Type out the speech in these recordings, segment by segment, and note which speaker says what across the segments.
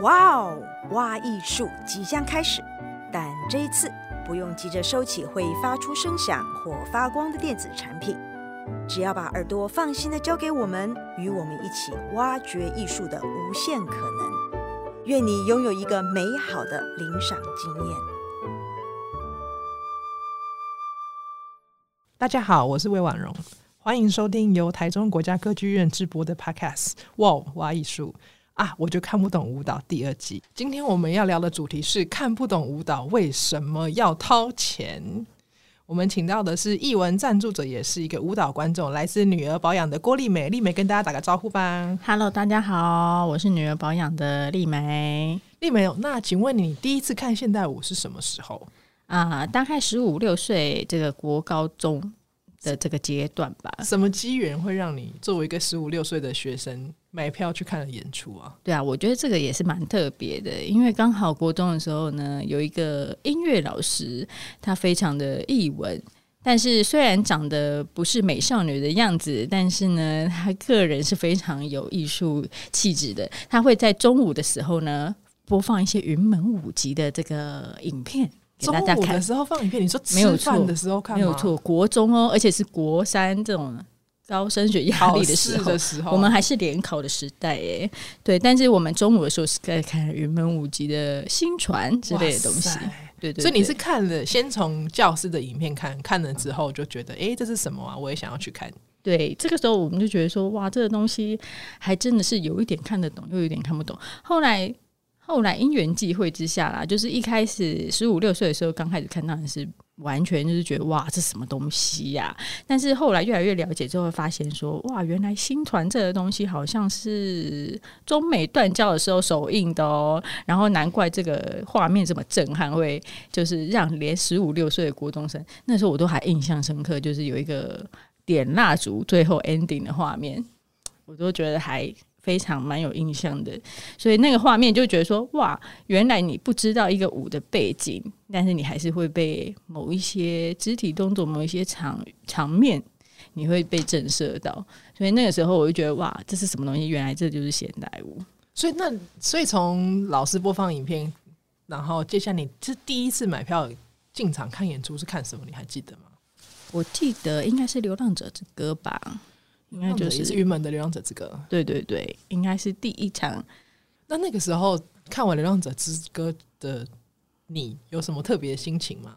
Speaker 1: 哇哦，挖艺术即将开始，但这一次不用急着收起会发出声响或发光的电子产品，只要把耳朵放心的交给我们，与我们一起挖掘艺术的无限可能。愿你拥有一个美好的领赏经验。
Speaker 2: 大家好，我是魏婉容，欢迎收听由台中国家歌剧院制播的 Podcast《哇哦，挖艺术》。啊，我就看不懂舞蹈第二季。今天我们要聊的主题是看不懂舞蹈为什么要掏钱。我们请到的是译文赞助者，也是一个舞蹈观众，来自女儿保养的郭丽美。丽美跟大家打个招呼吧。
Speaker 3: Hello，大家好，我是女儿保养的丽美。
Speaker 2: 丽美，那请问你第一次看现代舞是什么时候？
Speaker 3: 啊，大概十五六岁，这个国高中的这个阶段吧。
Speaker 2: 什么机缘会让你作为一个十五六岁的学生？买票去看了演出啊？
Speaker 3: 对啊，我觉得这个也是蛮特别的，因为刚好国中的时候呢，有一个音乐老师，他非常的艺文，但是虽然长得不是美少女的样子，但是呢，他个人是非常有艺术气质的。他会在中午的时候呢，播放一些云门舞集的这个影片给大家看。
Speaker 2: 中午的时候放影片，你说吃饭的时候看？
Speaker 3: 没有错，国中哦，而且是国三这种。高升学压力的时候，的时候，我们还是联考的时代哎，对，但是我们中午的时候是在看云门舞集的新传之类的东西，对，对对。
Speaker 2: 所以你是看了先从教师的影片看，看了之后就觉得，哎，这是什么啊？我也想要去看。
Speaker 3: 对，这个时候我们就觉得说，哇，这个东西还真的是有一点看得懂，又有一点看不懂。后来。后来因缘际会之下啦，就是一开始十五六岁的时候，刚开始看到的是完全就是觉得哇，这什么东西呀、但是后来越来越了解之后，会发现说哇，原来薪传这个东西好像是中美断交的时候首映的哦。然后难怪这个画面这么震撼，会就是让连十五六岁的国中生那时候我都还印象深刻，就是有一个点蜡烛最后 ending 的画面，我都觉得还。非常蛮有印象的，所以那个画面就觉得说哇，原来你不知道一个舞的背景，但是你还是会被某一些肢体动作、某一些场场面，你会被震慑到。所以那个时候我就觉得哇，这是什么东西？原来这就是现代舞。
Speaker 2: 所以那所以从老师播放影片，然后接下来你是第一次买票进场看演出是看什么？你还记得吗？
Speaker 3: 我记得应该是《流浪者之歌》吧。应该就是
Speaker 2: 云门的《流浪者之歌》，
Speaker 3: 对对对，应该是第一场。
Speaker 2: 那那个时候看完《流浪者之歌》的你，有什么特别的心情吗？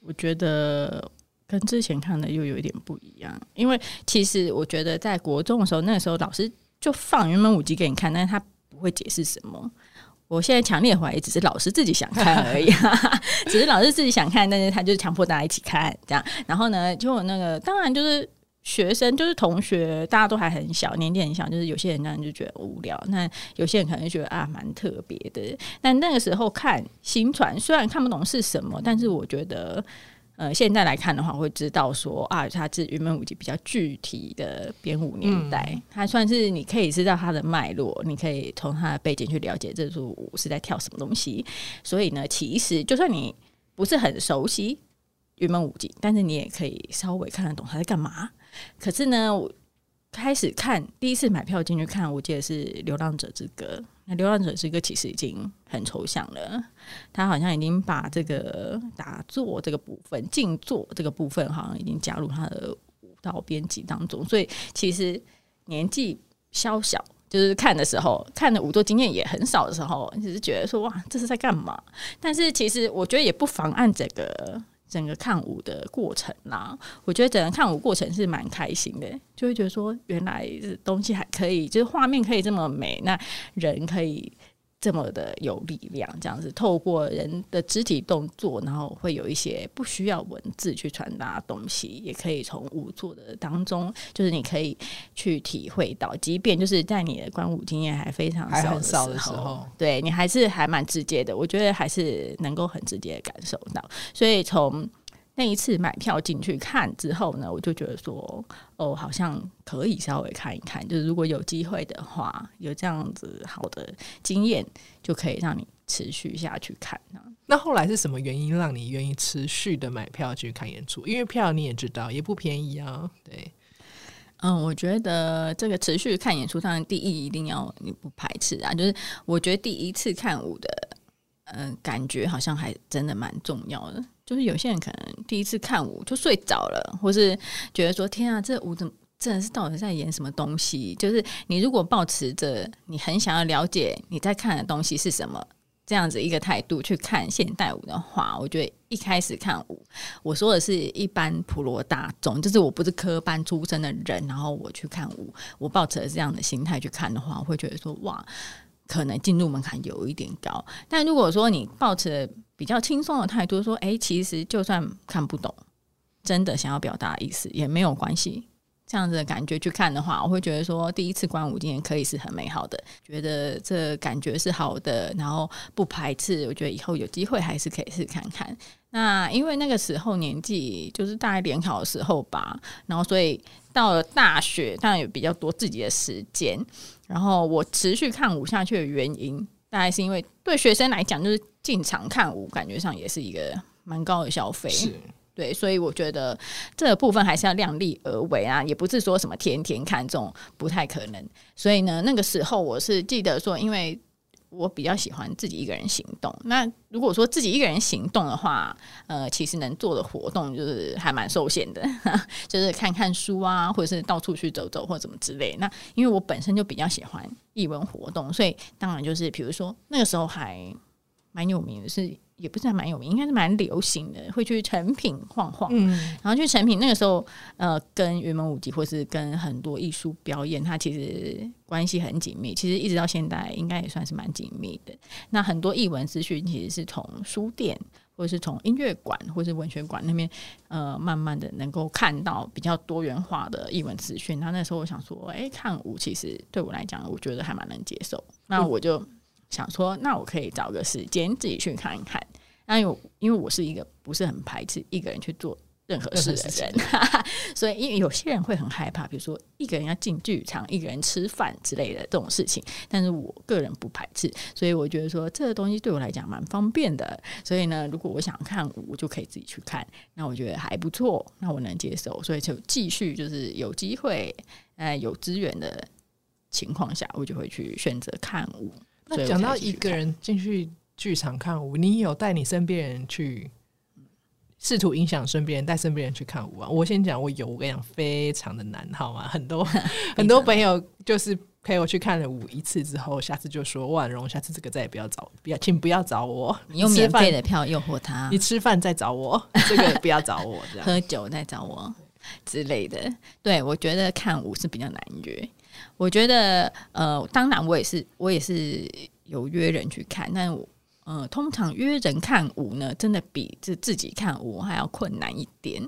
Speaker 3: 我觉得跟之前看的又有一点不一样，因为其实我觉得在国中的时候，那个时候老师就放云门舞集给你看，但是他不会解释什么。我现在强烈怀疑，只是老师自己想看而已，只是老师自己想看，但是他就强迫大家一起看这样。然后呢，就那个当然就是。学生就是同学，大家都还很小，年纪很小，就是有些人当然就觉得无聊，那有些人可能就觉得啊蛮特别的。但那个时候看新传，虽然看不懂是什么，但是我觉得，呃，现在来看的话，会知道说啊，它是云门舞集比较具体的编舞年代，嗯、它算是你可以知道它的脉络，你可以从它的背景去了解这组舞是在跳什么东西。所以呢，其实就算你不是很熟悉云门舞集，但是你也可以稍微看得懂他在干嘛。可是呢，我开始看第一次买票进去看，我记得是《流浪者之歌》。那《流浪者之歌》其实已经很抽象了，他好像已经把这个打坐这个部分、静坐这个部分，好像已经加入他的舞蹈编辑当中。所以其实年纪稍小，就是看的时候，看的舞作经验也很少的时候，只是觉得说哇，这是在干嘛？但是其实我觉得也不妨碍这个。整个看舞的过程啦，我觉得整个看舞过程是蛮开心的，就会觉得说，原来东西还可以，就是画面可以这么美，那人可以。这么的有力量，这样子透过人的肢体动作，然后会有一些不需要文字去传达东西，也可以从舞作的当中，就是你可以去体会到，即便就是在你的观舞经验还非常少的时候，的时候对你还是还蛮直接的，我觉得还是能够很直接的感受到，所以从。那一次买票进去看之后呢，我就觉得说，哦，好像可以稍微看一看，就是如果有机会的话，有这样子好的经验，就可以让你持续下去看。
Speaker 2: 那后来是什么原因让你愿意持续的买票去看演出？因为票你也知道也不便宜啊。对，
Speaker 3: 嗯，我觉得这个持续看演出，当然第一一定要你不排斥啊。就是我觉得第一次看舞的，嗯、呃，感觉好像还真的蛮重要的。就是有些人可能第一次看舞就睡着了，或是觉得说天啊，这舞怎么真的是到底在演什么东西？就是你如果抱持着你很想要了解你在看的东西是什么。这样子一个态度去看现代舞的话，我觉得一开始看舞，我说的是一般普罗大众，就是我不是科班出身的人，然后我去看舞，我抱着这样的心态去看的话，我会觉得说哇，可能进入门槛有一点高。但如果说你抱着比较轻松的态度，说哎，其实就算看不懂，真的想要表达意思也没有关系。这样子的感觉去看的话，我会觉得说第一次观舞经验可以是很美好的，觉得这感觉是好的，然后不排斥。我觉得以后有机会还是可以试看看。那因为那个时候年纪就是大概联考的时候吧，然后所以到了大学，当然有比较多自己的时间。然后我持续看舞下去的原因，大概是因为对学生来讲，就是进场看舞，感觉上也是一个蛮高的消费。对，所以我觉得这个部分还是要量力而为啊，也不是说什么天天看这种不太可能。所以呢，那个时候我是记得说，因为我比较喜欢自己一个人行动。那如果说自己一个人行动的话，呃，其实能做的活动就是还蛮受限的，就是看看书啊，或者是到处去走走或者怎么之类。那因为我本身就比较喜欢译文活动，所以当然就是比如说那个时候还蛮有名的是。也不是蛮有名，应该是蛮流行的，会去成品晃晃，嗯、然后去成品那个时候，呃，跟云门舞集或是跟很多艺术表演，它其实关系很紧密。其实一直到现在，应该也算是蛮紧密的。那很多艺文资讯其实是从书店或者是从音乐馆或是文学馆那边，呃，慢慢的能够看到比较多元化的译文资讯。那那时候我想说，哎，看舞其实对我来讲，我觉得还蛮能接受。那我就。想说，那我可以找个时间自己去看一看。那因为因为我是一个不是很排斥一个人去做任何事的人，所以因为有些人会很害怕，比如说一个人要进剧场、一个人吃饭之类的这种事情。但是我个人不排斥，所以我觉得说这个东西对我来讲蛮方便的。所以呢，如果我想看舞，我就可以自己去看。那我觉得还不错，那我能接受，所以就继续就是有机会，呃，有资源的情况下，我就会去选择看舞。
Speaker 2: 那讲到一个人进去剧场看舞，你有带你身边人去试图影响身边人，带身边人去看舞啊？我先讲，我有，我跟你讲，非常的难，好吗？很多 很多朋友就是陪我去看了舞一次之后，下次就说万荣，下次这个再也不要找，不要，请不要找我，
Speaker 3: 你用免费的票诱惑他，
Speaker 2: 你吃饭再找我，这个不要找我，这样
Speaker 3: 喝酒再找我之类的。对，我觉得看舞是比较难约。我觉得，呃，当然我也是，我也是有约人去看，但我，呃，通常约人看舞呢，真的比自自己看舞还要困难一点。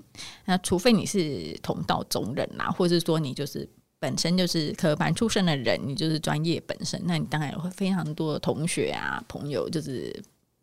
Speaker 3: 那除非你是同道中人啦，或者说你就是本身就是科班出身的人，你就是专业本身，那你当然会非常多的同学啊朋友，就是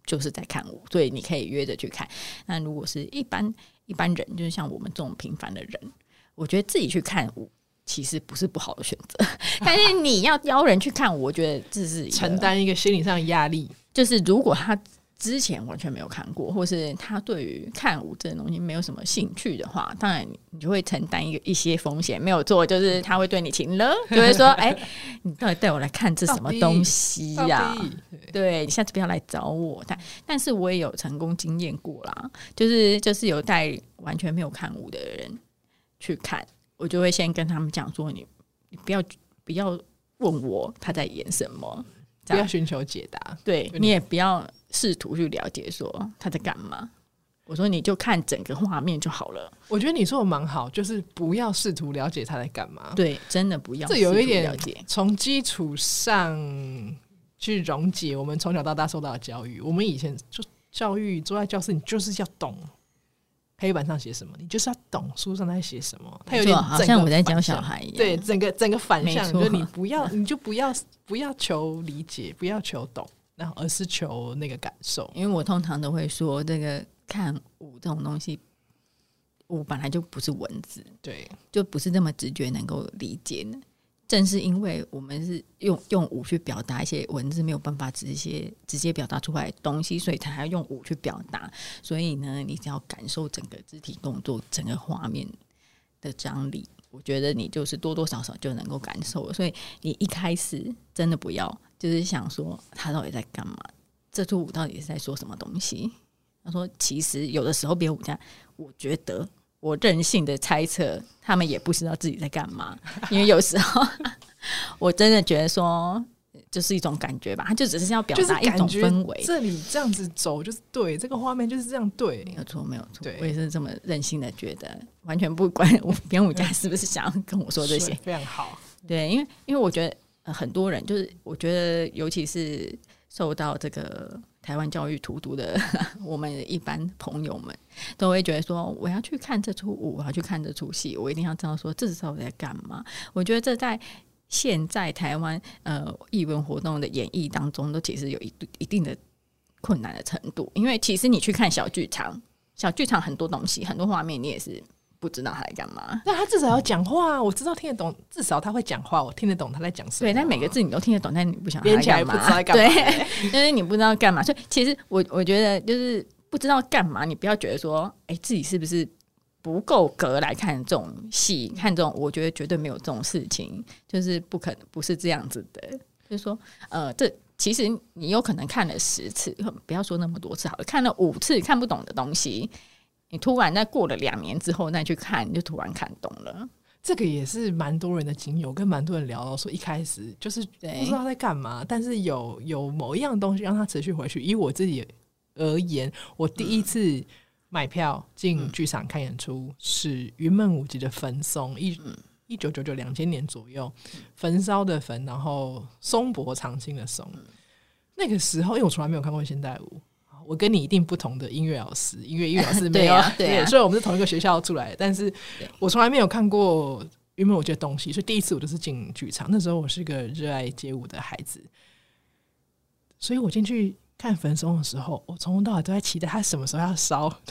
Speaker 3: 就是在看舞，所以你可以约着去看。那如果是一般一般人，就是像我们这种平凡的人，我觉得自己去看舞。其实不是不好的选择，但是你要邀人去看，我觉得这是
Speaker 2: 承担一个心理上的压力。
Speaker 3: 就是如果他之前完全没有看过，或是他对于看舞这种东西没有什么兴趣的话，当然你就会承担一个一些风险。没有做，就是他会对你情了，就会说：“哎、欸，你到底带我来看这什么东西呀、啊？对，你下次不要来找我。”但但是我也有成功经验过啦，就是就是有带完全没有看舞的人去看。我就会先跟他们讲说，你你不要不要问我他在演什么，
Speaker 2: 不要寻求解答。
Speaker 3: 对，你也不要试图去了解说他在干嘛。我说你就看整个画面就好了。
Speaker 2: 我觉得你说的蛮好，就是不要试图了解他在干嘛。
Speaker 3: 对，真的不要。
Speaker 2: 这有一点了解，从基础上去溶解我们从小到大受到的教育。我们以前就教育坐在教室，你就是要懂。黑板上写什么，你就是要懂书上在写什么。他有点
Speaker 3: 好像我在教小孩一样，
Speaker 2: 对，整个整个反向，就是你不要，你就不要不要求理解，不要求懂，然后而是求那个感受。
Speaker 3: 因为我通常都会说，这个看舞这种东西，舞本来就不是文字，
Speaker 2: 对，
Speaker 3: 就不是那么直觉能够理解的。正是因为我们是用用舞去表达一些文字没有办法直接直接表达出来的东西，所以他还要用舞去表达。所以呢，你只要感受整个肢体动作、整个画面的张力，我觉得你就是多多少少就能够感受。所以你一开始真的不要就是想说他到底在干嘛，这出舞到底是在说什么东西？他说，其实有的时候编舞家，我觉得我任性的猜测，他们也不知道自己在干嘛，因为有时候 我真的觉得说。就是一种感觉吧，他就只是要表达一种氛围。
Speaker 2: 这里这样子走就是对，这个画面就是这样对，
Speaker 3: 没有错，没有
Speaker 2: 错。
Speaker 3: 我也是这么任性的觉得，完全不管我编舞家是不是想要跟我说这些，
Speaker 2: 非常好。
Speaker 3: 对，因为因为我觉得、呃、很多人就是，我觉得尤其是受到这个台湾教育荼毒的 我们一般朋友们，都会觉得说，我要去看这出舞，我要去看这出戏，我一定要知道说这是我在干嘛。我觉得这在。现在台湾呃艺文活动的演绎当中，都其实有一一定的困难的程度，因为其实你去看小剧场，小剧场很多东西，很多画面，你也是不知道他在干嘛。
Speaker 2: 那他至少要讲话，我知道听得懂，至少他会讲话，我听得懂他在讲什么。
Speaker 3: 对，但每个字你都听得懂，但你不想
Speaker 2: 编起来不知道干嘛。
Speaker 3: 对，因为你不知道干嘛。所以其实我我觉得就是不知道干嘛，你不要觉得说，哎、欸，自己是不是？不够格来看这种戏，看这种，我觉得绝对没有这种事情，就是不可能，不是这样子的。就是说，呃，这其实你有可能看了十次，不要说那么多次好了，看了五次看不懂的东西，你突然在过了两年之后再去看，你就突然看懂了。
Speaker 2: 这个也是蛮多人的经验，我跟蛮多人聊到说，一开始就是不知道在干嘛，但是有有某一样东西让他持续回去。以我自己而言，我第一次、嗯。买票进剧场看演出、嗯、是云梦舞集的焚松，一一九九九两千年左右，焚烧的焚，然后松柏长青的松。那个时候，因为我从来没有看过现代舞，我跟你一定不同的音乐老师，音乐音乐老师 没有，对、啊对，啊、对，所以我们是同一个学校出来的，但是我从来没有看过云门舞集的东西，所以第一次我就是进剧场。那时候我是个热爱街舞的孩子，所以我进去。看焚松的时候，我从头到尾都在期待他什么时候要烧。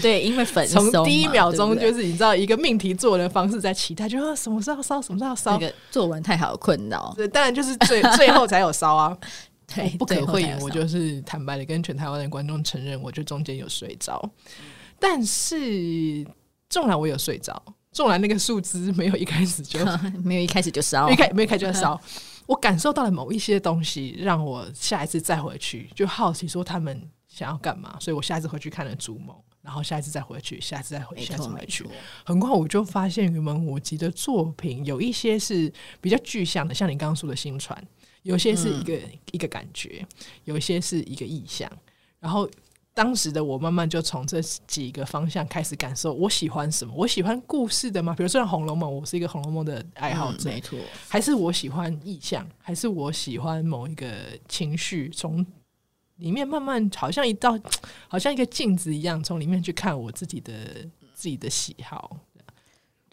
Speaker 3: 对，因为焚松
Speaker 2: 从第一秒钟就是你知道一个命题做的方式在期待，就说什么时候烧，什么时候要烧。
Speaker 3: 那个做完太好困扰。
Speaker 2: 对，当然就是最最后才有烧啊。
Speaker 3: 对，
Speaker 2: 不可讳言，我就是坦白的跟全台湾的观众承认，我就中间有睡着。但是纵然我有睡着，纵然那个树枝没有一开始就
Speaker 3: 没有一开始就烧，
Speaker 2: 没开没开就要烧。我感受到了某一些东西，让我下一次再回去就好奇说他们想要干嘛，所以我下一次回去看了《逐梦》，然后下一次再回去，下一次再回去，下一次回去，很快我就发现云门舞集的作品有一些是比较具象的，像你刚刚说的新传，有些是一个、嗯、一个感觉，有一些是一个意象，然后。当时的我慢慢就从这几个方向开始感受，我喜欢什么？我喜欢故事的吗？比如说像《红楼梦》，我是一个《红楼梦》的爱好者，
Speaker 3: 嗯、没错。
Speaker 2: 还是我喜欢意象？还是我喜欢某一个情绪？从里面慢慢，好像一道，好像一个镜子一样，从里面去看我自己的自己的喜好。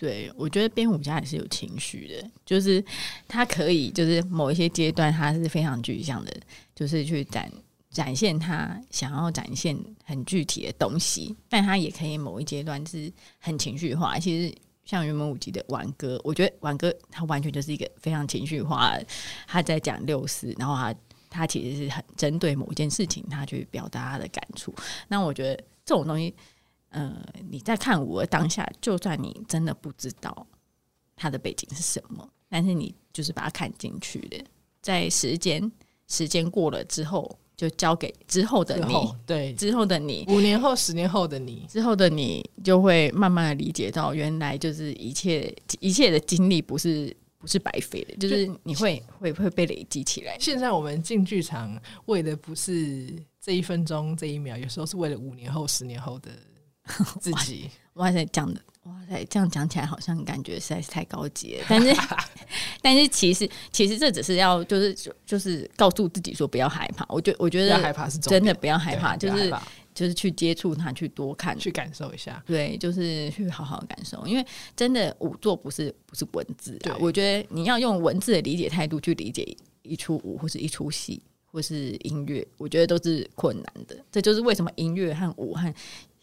Speaker 3: 对，我觉得编舞家也是有情绪的，就是他可以，就是某一些阶段，他是非常具象的，就是去展。展现他想要展现很具体的东西，但他也可以某一阶段是很情绪化。其实像云门舞集的挽歌，我觉得挽歌他完全就是一个非常情绪化，他在讲六四，然后他他其实是很针对某一件事情，他去表达他的感触。那我觉得这种东西，呃，你在看舞的当下，就算你真的不知道他的背景是什么，但是你就是把它看进去的，在时间时间过了之后。就交给之后的你，
Speaker 2: 对
Speaker 3: 之后的你，
Speaker 2: 五年后、十年后的你，
Speaker 3: 之后的你就会慢慢的理解到，原来就是一切一切的经历不是不是白费的，就是你会会会被累积起来。
Speaker 2: 现在我们进剧场为的不是这一分钟、这一秒，有时候是为了五年后、十年后的 自己。
Speaker 3: 哇塞，讲的哇塞，这样讲起来好像感觉实在是太高级了，但是。但是其实，其实这只是要就是就就是告诉自己说不要害怕。我觉我觉得
Speaker 2: 害怕是
Speaker 3: 真的不要害怕，就是就是去接触它，去多看，
Speaker 2: 去感受一下。
Speaker 3: 对，就是去好好感受。因为真的舞作不是不是文字啊，我觉得你要用文字的理解态度去理解一出舞或是一出戏或是音乐，我觉得都是困难的。这就是为什么音乐和舞和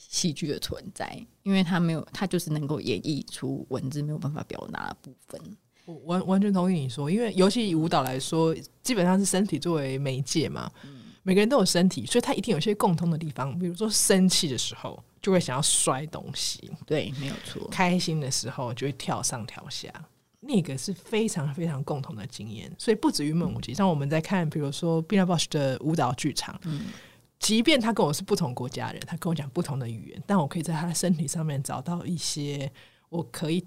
Speaker 3: 戏剧的存在，因为它没有，它就是能够演绎出文字没有办法表达的部分。
Speaker 2: 我完完全同意你说，因为尤其以舞蹈来说，基本上是身体作为媒介嘛。每个人都有身体，所以他一定有些共通的地方。比如说生气的时候就会想要摔东西，
Speaker 3: 对，没有错。
Speaker 2: 开心的时候就会跳上跳下，那个是非常非常共同的经验。所以不止于云门舞集，像我们在看，比如说 Pina Bausch 的舞蹈剧场，嗯，即便他跟我是不同国家人，他跟我讲不同的语言，但我可以在他的身体上面找到一些我可以。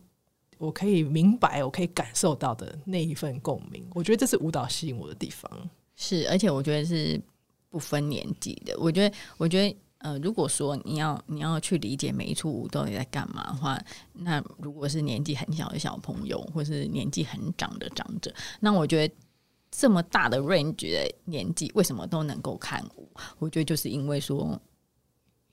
Speaker 2: 我可以明白，我可以感受到的那一份共鸣，我觉得这是舞蹈吸引我的地方。
Speaker 3: 是，而且我觉得是不分年纪的。我觉得，我觉得，呃，如果说你要你要去理解每一处舞到底在干嘛的话，那如果是年纪很小的小朋友，或是年纪很长的长者，那我觉得这么大的 range 的年纪，为什么都能够看舞？我觉得就是因为说。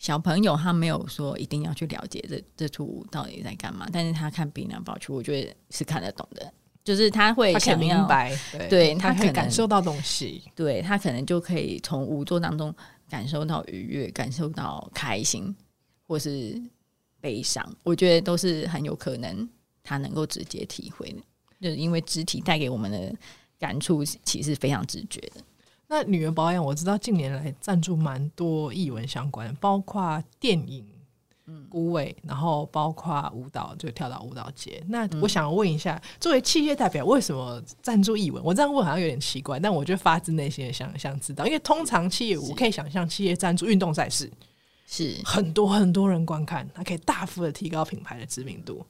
Speaker 3: 小朋友他没有说一定要去了解这这出舞到底在干嘛，但是他看《Pina Bausch》，我觉得是看得懂的，就是他会想
Speaker 2: 明白，对，
Speaker 3: 对
Speaker 2: 他可以感受到东西，
Speaker 3: 对他可能就可以从舞作当中感受到愉悦，感受到开心或是悲伤，我觉得都是很有可能他能够直接体会的，就是因为肢体带给我们的感触其实非常直觉的。
Speaker 2: 那女人保养，我知道近年来赞助蛮多艺文相关，包括电影、嗯，然后包括舞蹈，就跳到舞蹈节。那我想问一下，嗯、作为企业代表，为什么赞助艺文？我这样问好像有点奇怪，但我就发自内心的想想知道，因为通常企业，我可以想象企业赞助运动赛事，
Speaker 3: 是
Speaker 2: 很多很多人观看，它可以大幅的提高品牌的知名度。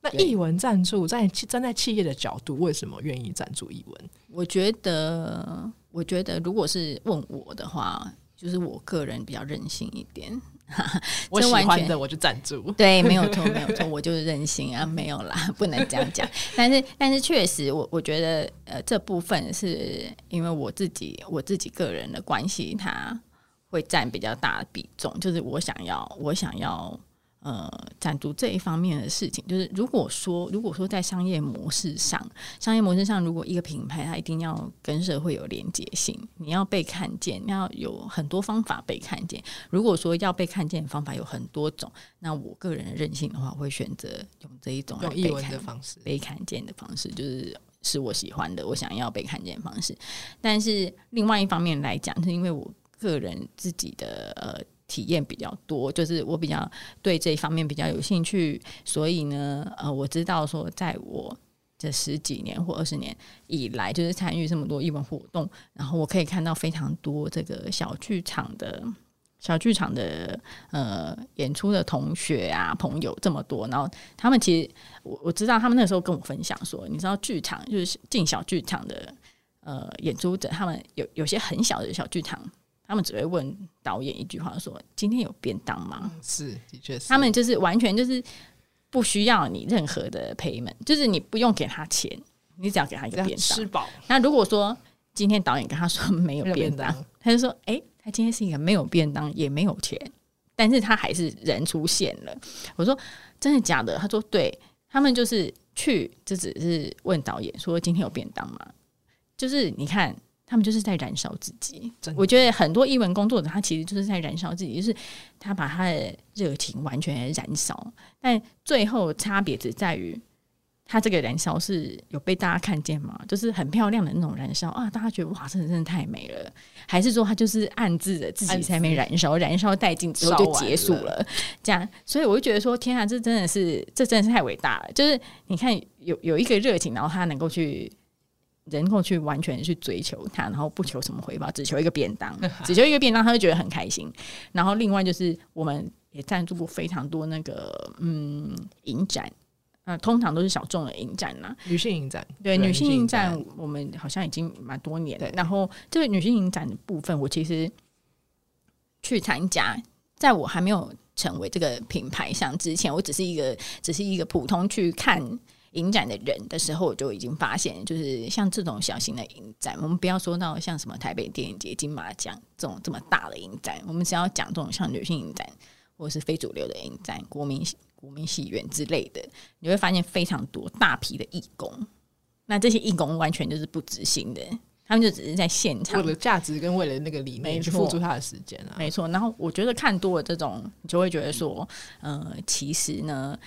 Speaker 2: 那艺文赞助，在站在企业的角度，为什么愿意赞助艺文？
Speaker 3: 我觉得。我觉得，如果是问我的话，就是我个人比较任性一点。
Speaker 2: 我喜欢的我就赞助，
Speaker 3: 对，没有错，没有错，我就是任性啊，没有啦，不能这样讲。但是，但是确实，我我觉得，呃，这部分是因为我自己我自己个人的关系，它会占比较大的比重。就是我想要，我想要。呃，赞助这一方面的事情，就是如果说，如果说在商业模式上，商业模式上，如果一个品牌它一定要跟社会有连接性，你要被看见，你要有很多方法被看见。如果说要被看见的方法有很多种，那我个人的任性的话，我会选择用这一种被看
Speaker 2: 的方式，
Speaker 3: 被看见的方式，就是是我喜欢的，我想要被看见的方式。但是另外一方面来讲，是因为我个人自己的呃。体验比较多，就是我比较对这一方面比较有兴趣，所以呢，呃，我知道说，在我这十几年或二十年以来，就是参与这么多艺文活动，然后我可以看到非常多这个小剧场的小剧场的呃演出的同学啊朋友这么多，然后他们其实我我知道他们那时候跟我分享说，你知道剧场就是进小剧场的呃演出者，他们有有些很小的小剧场。他们只会问导演一句话说：“今天有便当吗？”
Speaker 2: 是，的确是。
Speaker 3: 他们就是完全就是不需要你任何的 payment，就是你不用给他钱，你只要给他一个便当，
Speaker 2: 吃饱。
Speaker 3: 那如果说今天导演跟他说没有便当，当他就说：“哎、欸，他今天是一个没有便当，也没有钱，但是他还是人出现了。”我说：“真的假的？”他说：“对，他们就是去，就只是问导演说今天有便当吗？就是你看。”他们就是在燃烧自己。我觉得很多艺文工作者，他其实就是在燃烧自己，就是他把他的热情完全燃烧，但最后差别只在于他这个燃烧是有被大家看见吗？就是很漂亮的那种燃烧啊，大家觉得哇，真的真的太美了，还是说他就是暗自的自己在那边燃烧，燃烧殆尽之后就结束了？这样，所以我就觉得说，天啊，这真的是，这真的是太伟大了。就是你看，有有一个热情，然后他能够去。人够去完全去追求它，然后不求什么回报，只求一个便当，只求一个便当，他就觉得很开心。然后另外就是，我们也赞助过非常多那个嗯影展，啊、呃，通常都是小众的影展啦，
Speaker 2: 女性影展。
Speaker 3: 对，女性影展，我们好像已经蛮多年了。然后这个女性影展的部分，我其实去参加，在我还没有成为这个品牌上之前，我只是一个只是一个普通去看。影展的人的时候，我就已经发现，就是像这种小型的影展，我们不要说到像什么台北电影节、金马奖这种这么大的影展，我们只要讲这种像女性影展或者是非主流的影展、国民国民戏院之类的，你会发现非常多大批的义工。那这些义工完全就是不执行的，他们就只是在现场
Speaker 2: 为了价值跟为了那个理念去付出他的时间啊，
Speaker 3: 没错。然后我觉得看多了这种，你就会觉得说，呃，其实呢。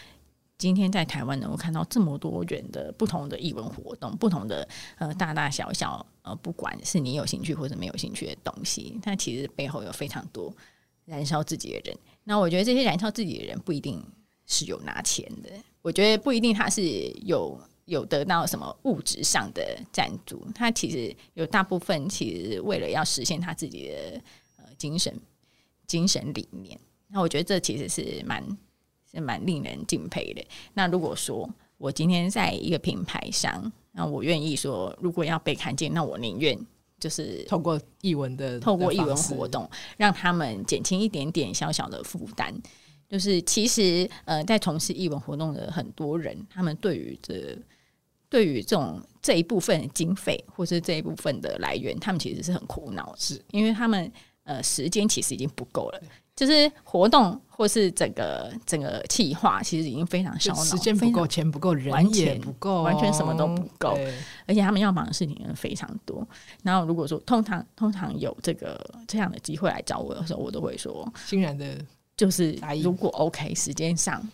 Speaker 3: 今天在台湾能够看到这么多元的不同的艺文活动，不同的呃大大小小呃，不管是你有兴趣或者没有兴趣的东西，它其实背后有非常多燃烧自己的人。那我觉得这些燃烧自己的人不一定是有拿钱的，我觉得不一定他是有有得到什么物质上的赞助，他其实有大部分其实为了要实现他自己的呃精神精神理念。那我觉得这其实是蛮。是蛮令人敬佩的。那如果说我今天在一个品牌上，那我愿意说，如果要被看见，那我宁愿就是
Speaker 2: 透过译文的，
Speaker 3: 透过译文活动，让他们减轻一点点小小的负担。就是其实呃，在从事译文活动的很多人，他们对于这对于这种这一部分的经费或是这一部分的来源，他们其实是很苦恼，是因为他们呃时间其实已经不够了。就是活动或是整个整个企划，其实已经非常烧脑，
Speaker 2: 时间不够，钱不够，人也不够，
Speaker 3: 完全什么都不够。而且他们要忙的事情非常多。然后如果说通常通常有这个这样的机会来找我的时候，我都会说
Speaker 2: 欣然的，
Speaker 3: 就是如果 OK 时间上，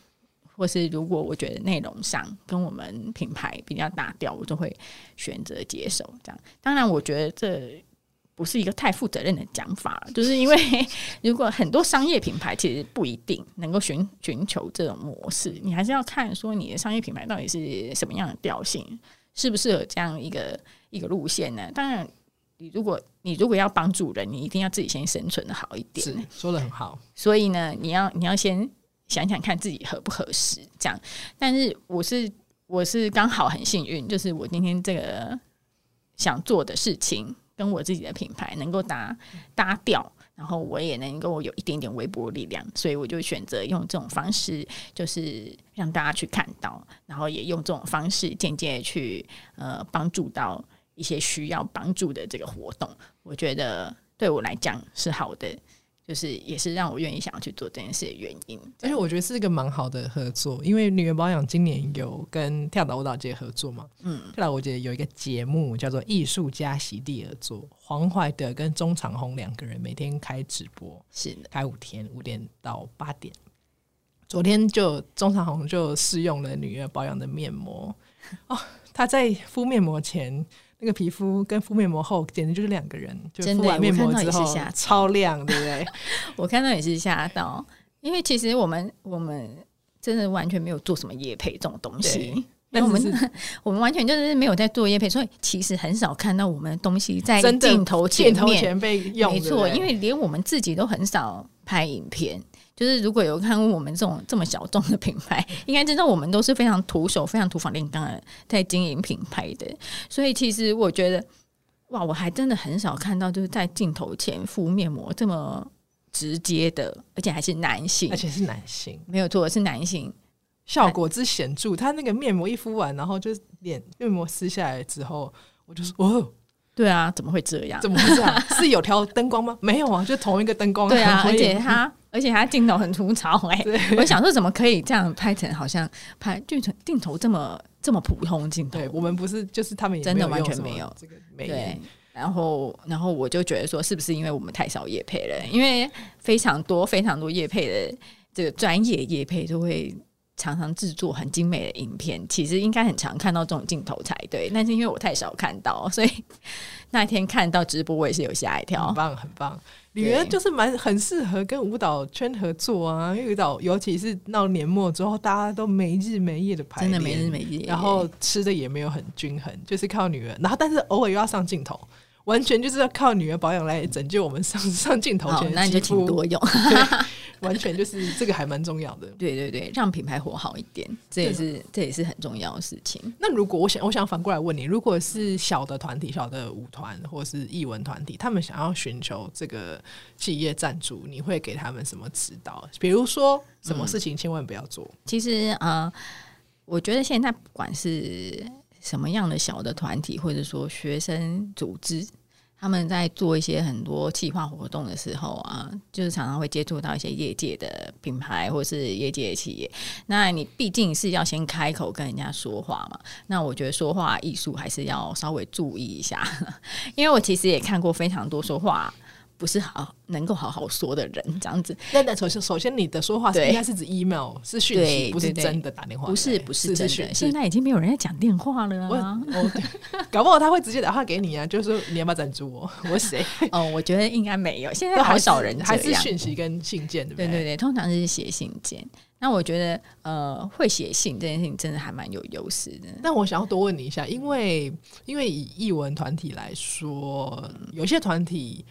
Speaker 3: 或是如果我觉得内容上跟我们品牌比较搭调，我就会选择接受这样。当然，我觉得这。不是一个太负责任的讲法，就是因为 如果很多商业品牌其实不一定能够寻寻求这种模式，你还是要看说你的商业品牌到底是什么样的调性，适不适合这样一个一个路线呢？当然，你如果你如果要帮助人，你一定要自己先生存的好一点。
Speaker 2: 是，说的很好。
Speaker 3: 所以呢，你要你要先想想看自己合不合适这样。但是我是我是刚好很幸运，就是我今天这个想做的事情。跟我自己的品牌能够搭搭调，然后我也能够有一点点微薄力量，所以我就选择用这种方式，就是让大家去看到，然后也用这种方式间接去呃帮助到一些需要帮助的这个活动，我觉得对我来讲是好的。就是也是让我愿意想要去做这件事的原因，
Speaker 2: 而且我觉得是一个蛮好的合作，因为女人保养今年有跟跳岛舞蹈节合作嘛，嗯，跳岛舞蹈节有一个节目叫做艺术家席地而坐，黄怀德跟钟长红两个人每天开直播，
Speaker 3: 是的，
Speaker 2: 开五天，五点到八点。昨天就钟长红就试用了女元保养的面膜，哦，他在敷面膜前。那个皮肤跟敷面膜后简直就是两个人，就敷完面膜之后超亮，对不对？
Speaker 3: 我看到也是吓到，因为其实我们我们真的完全没有做什么夜配这种东西，那我们 我们完全就是没有在做业配，所以其实很少看到我们的东西在镜头前面镜头前被用，没错，因为连我们自己都很少拍影片。就是如果有看过我们这种这么小众的品牌，应该知道我们都是非常徒手、非常土法炼钢的在经营品牌的。所以其实我觉得，哇，我还真的很少看到就是在镜头前敷面膜这么直接的，而且还是男性，
Speaker 2: 而且是男性，
Speaker 3: 没有错，是男性，
Speaker 2: 效果之显著。他那个面膜一敷完，然后就脸面膜撕下来之后，我就说哦。
Speaker 3: 对啊，怎么会这样？
Speaker 2: 怎么会这样？是有条灯光吗？没有啊，就同一个灯光。
Speaker 3: 对啊，而且它，而且他镜头很粗糙哎、欸。我想说，怎么可以这样拍成好像拍镜头镜头这么这么普通镜头？
Speaker 2: 对我们不是，就是他们
Speaker 3: 真的完全没有
Speaker 2: 这个没。
Speaker 3: 对，然后然后我就觉得说，是不是因为我们太少夜配了？因为非常多非常多夜配的这个专业夜配都会。常常制作很精美的影片，其实应该很常看到这种镜头才对。但是因为我太少看到，所以那天看到直播，我也是有吓一跳。
Speaker 2: 很棒，很棒。女人就是蛮很适合跟舞蹈圈合作啊，因为舞蹈尤其是到年末之后，大家都没日没夜的排练，
Speaker 3: 真的没日没夜，
Speaker 2: 然后吃的也没有很均衡，就是靠女人。然后但是偶尔又要上镜头。完全就是要靠女儿保养来拯救我们上上镜头前的，
Speaker 3: 那你就请多用。
Speaker 2: 完全就是这个还蛮重要的。
Speaker 3: 对对对，让品牌活好一点，这也是这也是很重要的事情。
Speaker 2: 那如果我想我想反过来问你，如果是小的团体、小的舞团或是艺文团体，他们想要寻求这个企业赞助，你会给他们什么指导？比如说什么事情千万不要做？
Speaker 3: 嗯、其实啊、呃，我觉得现在不管是。什么样的小的团体，或者说学生组织，他们在做一些很多企划活动的时候啊，就是常常会接触到一些业界的品牌或是业界的企业。那你毕竟是要先开口跟人家说话嘛，那我觉得说话艺术还是要稍微注意一下，因为我其实也看过非常多说话不是好能够好好说的人，这样子。
Speaker 2: 那那首先首先你的说话是应该是指 email 是讯息，不是真的打电话。
Speaker 3: 不是不是真的，现在已经没有人在讲电话了啊。
Speaker 2: 哦，搞不好他会直接打电话给你啊，就是说你要不要赞助我？我谁？
Speaker 3: 哦，我觉得应该没有，现在好少人
Speaker 2: 还是讯息跟信件，对不对？
Speaker 3: 对对对，通常是写信件。那我觉得呃，会写信这件事情真的还蛮有优势的。
Speaker 2: 但我想要多问你一下，因为因为以译文团体来说，有些团体。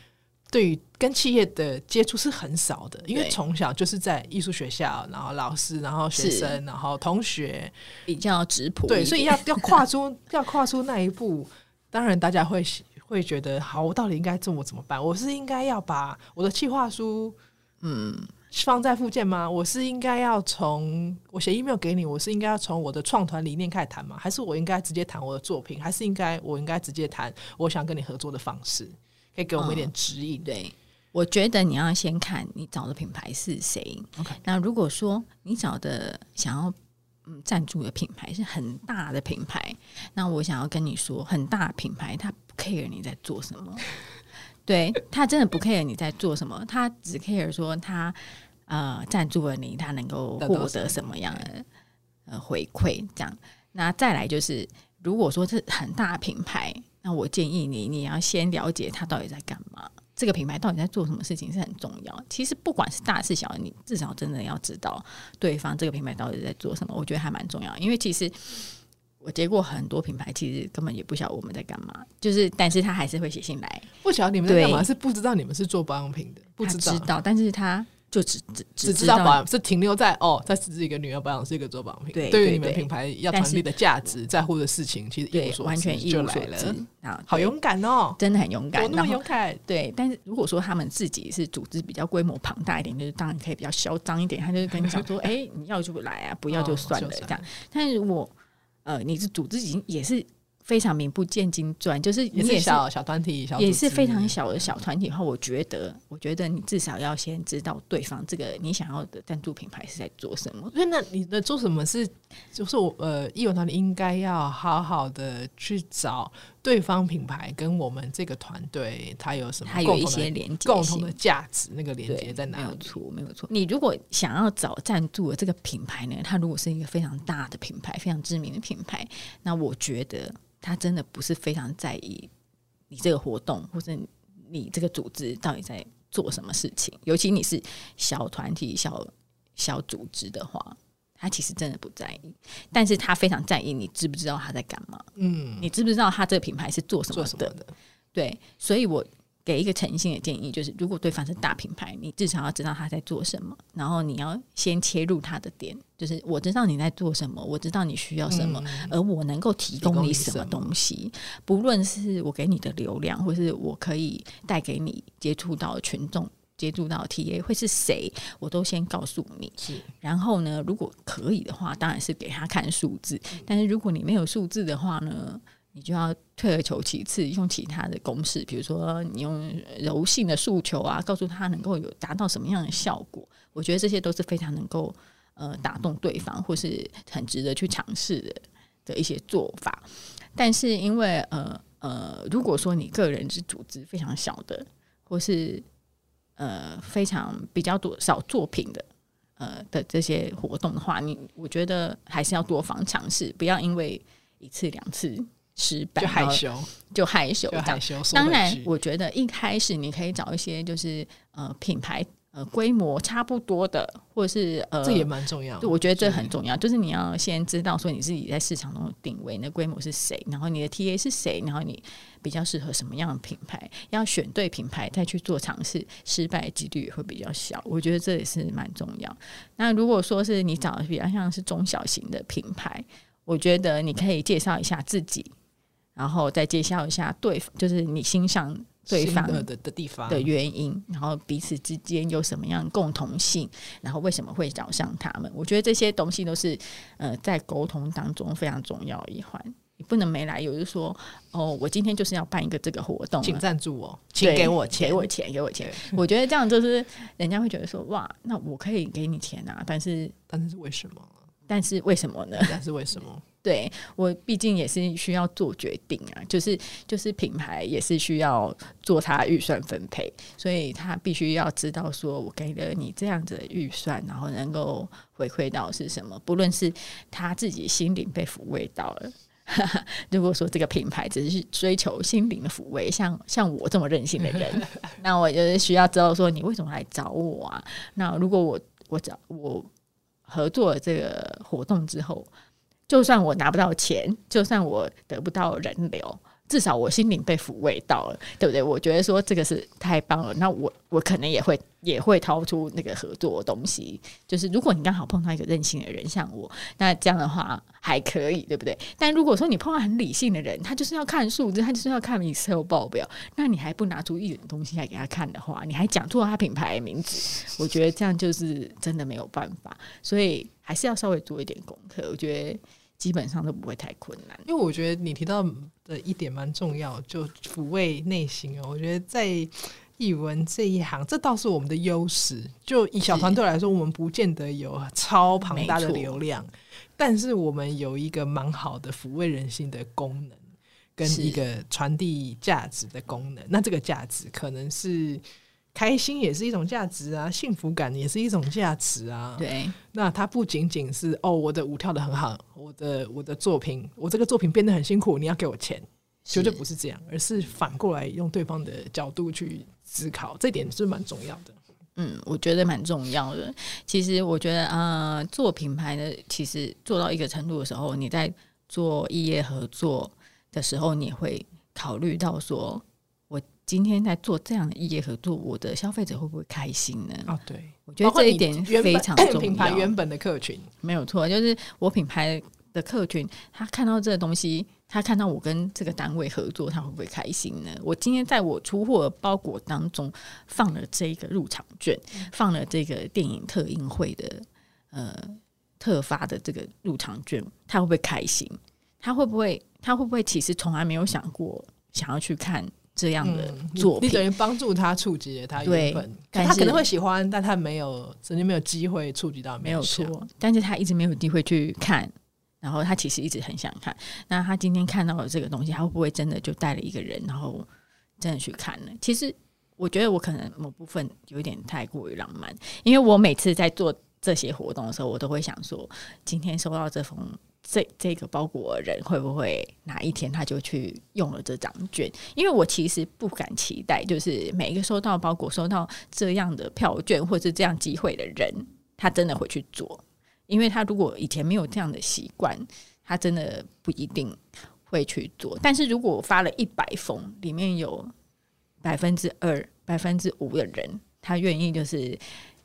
Speaker 2: 对于跟企业的接触是很少的，因为从小就是在艺术学校，然后老师，然后学生，然后同学
Speaker 3: 比较质朴，
Speaker 2: 对，所以要要跨出 要跨出那一步，当然大家会会觉得，好，我到底应该做我怎么办？我是应该要把我的企划书嗯放在附件吗？我是应该要从我写 email 给你，我是应该要从我的创团理念开始谈吗？还是我应该直接谈我的作品？还是应该我应该直接谈我想跟你合作的方式？可以给我们一点指引。
Speaker 3: 对，我觉得你要先看你找的品牌是谁。OK，那如果说你找的想要嗯赞助的品牌是很大的品牌，那我想要跟你说，很大的品牌他不 care 你在做什么，对，他真的不 care 你在做什么，他只 care 说他呃赞助了你，他能够获得什么样的呃回馈。这样，那再来就是，如果说是很大品牌。那我建议你，你要先了解他到底在干嘛，这个品牌到底在做什么事情是很重要。其实不管是大是小，你至少真的要知道对方这个品牌到底在做什么，我觉得还蛮重要。因为其实我接过很多品牌，其实根本也不晓得我们在干嘛，就是但是他还是会写信来，
Speaker 2: 不晓得你们在干嘛，是不知道你们是做保养品的，不知道，
Speaker 3: 知道，但是他。就只只
Speaker 2: 只知道保养是停留在哦，在是一个女儿保养，是一个做保养品。对，对于你们品牌要传递的价值，在乎的事情，其实一无所
Speaker 3: 完全一无所知
Speaker 2: 啊，好勇敢哦，
Speaker 3: 真的很勇敢，
Speaker 2: 那么勇敢。
Speaker 3: 对，但是如果说他们自己是组织比较规模庞大一点，就是当然可以比较嚣张一点，他就是跟你讲说，哎，你要就来啊，不要就算了这样。但是如果呃，你是组织已经也是。非常名不见经传，就是你也是
Speaker 2: 小小团体，
Speaker 3: 也是非常小的小团体。后我觉得，我觉得你至少要先知道对方这个你想要的赞助品牌是在做什么。
Speaker 2: 所以，那你的做什么是，就是我呃，艺文团体应该要好好的去找对方品牌跟我们这个团队，它有什么？
Speaker 3: 它有一些连接，
Speaker 2: 共同的价值，那个连接在哪里？
Speaker 3: 没有错，没有错。你如果想要找赞助的这个品牌呢，它如果是一个非常大的品牌，非常知名的品牌，那我觉得。它真的不是非常在意你这个活动，或者你这个组织到底在做什么事情。尤其你是小团体、小小组织的话，他其实真的不在意。但是他非常在意你知不知道他在干嘛。嗯，你知不知道他这个品牌是做什么的？对，所以我。给一个诚信的建议，就是如果对方是大品牌，你至少要知道他在做什么，然后你要先切入他的点，就是我知道你在做什么，我知道你需要什么，嗯、而我能够提供你什么东西，不论是我给你的流量，或是我可以带给你接触到群众、接触到 TA 会是谁，我都先告诉你。是，然后呢，如果可以的话，当然是给他看数字，但是如果你没有数字的话呢？你就要退而求其次，用其他的公式，比如说你用柔性的诉求啊，告诉他能够有达到什么样的效果。我觉得这些都是非常能够呃打动对方，或是很值得去尝试的的一些做法。但是因为呃呃，如果说你个人是组织非常小的，或是呃非常比较多少作品的呃的这些活动的话，你我觉得还是要多方尝试，不要因为一次两次。失败
Speaker 2: 就害羞，
Speaker 3: 就害羞，
Speaker 2: 就害羞。
Speaker 3: 当然，我觉得一开始你可以找一些就是呃品牌呃规模差不多的，或者是呃
Speaker 2: 这也蛮重要。
Speaker 3: 我觉得这很重要，就是你要先知道说你自己在市场中的定位，那规模是谁，然后你的 TA 是谁，然后你比较适合什么样的品牌，要选对品牌再去做尝试，失败几率也会比较小。我觉得这也是蛮重要。那如果说是你找的比较像是中小型的品牌，我觉得你可以介绍一下自己。然后再介绍一下对，就是你欣赏对方的的地方的原因，然后彼此之间有什么样共同性，然后为什么会找上他们？我觉得这些东西都是呃在沟通当中非常重要一环。你不能没来由就说哦，我今天就是要办一个这个活动，
Speaker 2: 请赞助我，请给我钱，
Speaker 3: 给我钱，给我钱。我觉得这样就是人家会觉得说哇，那我可以给你钱啊，但是
Speaker 2: 但是为什么？
Speaker 3: 但是为什么呢？
Speaker 2: 但是为什么？
Speaker 3: 对，我毕竟也是需要做决定啊，就是就是品牌也是需要做他预算分配，所以他必须要知道说，我给了你这样子的预算，然后能够回馈到是什么，不论是他自己心灵被抚慰到了。如果说这个品牌只是追求心灵的抚慰，像像我这么任性的人，那我就是需要知道说，你为什么来找我啊？那如果我我找我合作了这个活动之后，就算我拿不到钱，就算我得不到人流。至少我心灵被抚慰到了，对不对？我觉得说这个是太棒了。那我我可能也会也会掏出那个合作东西。就是如果你刚好碰到一个任性的人，像我，那这样的话还可以，对不对？但如果说你碰到很理性的人，他就是要看数字，他就是要看 Excel 报表，那你还不拿出一点东西来给他看的话，你还讲错他品牌的名字，我觉得这样就是真的没有办法。所以还是要稍微做一点功课。我觉得。基本上都不会太困难，
Speaker 2: 因为我觉得你提到的一点蛮重要，就抚慰内心哦。我觉得在语文这一行，这倒是我们的优势。就以小团队来说，我们不见得有超庞大的流量，但是我们有一个蛮好的抚慰人心的功能，跟一个传递价值的功能。那这个价值可能是。开心也是一种价值啊，幸福感也是一种价值啊。
Speaker 3: 对，
Speaker 2: 那它不仅仅是哦，我的舞跳得很好，我的我的作品，我这个作品变得很辛苦，你要给我钱，绝对不是这样，而是反过来用对方的角度去思考，这点是蛮重要的。
Speaker 3: 嗯，我觉得蛮重要的。其实我觉得，呃，做品牌呢，其实做到一个程度的时候，你在做异业合作的时候，你会考虑到说。今天在做这样的异业合作，我的消费者会不会开心呢？
Speaker 2: 哦，对，
Speaker 3: 我觉得这一点非常 重要。
Speaker 2: 品牌原本的客群
Speaker 3: 没有错，就是我品牌的客群，他看到这个东西，他看到我跟这个单位合作，他会不会开心呢？我今天在我出货包裹当中放了这个入场券，放了这个电影特映会的呃特发的这个入场券，他会不会开心？他会不会？他会不会？其实从来没有想过想要去看。这样的作品，
Speaker 2: 嗯、你等于帮助他触及了他原本，他可能会喜欢，但他没有，曾经没有机会触及到，
Speaker 3: 没有错。但是他一直没有机会去看，然后他其实一直很想看。那他今天看到了这个东西，他会不会真的就带了一个人，然后真的去看呢？其实我觉得我可能某部分有一点太过于浪漫，因为我每次在做这些活动的时候，我都会想说，今天收到这封。这这个包裹人会不会哪一天他就去用了这张券？因为我其实不敢期待，就是每一个收到包裹、收到这样的票券或是这样机会的人，他真的会去做。因为他如果以前没有这样的习惯，他真的不一定会去做。但是如果我发了一百封，里面有百分之二、百分之五的人，他愿意就是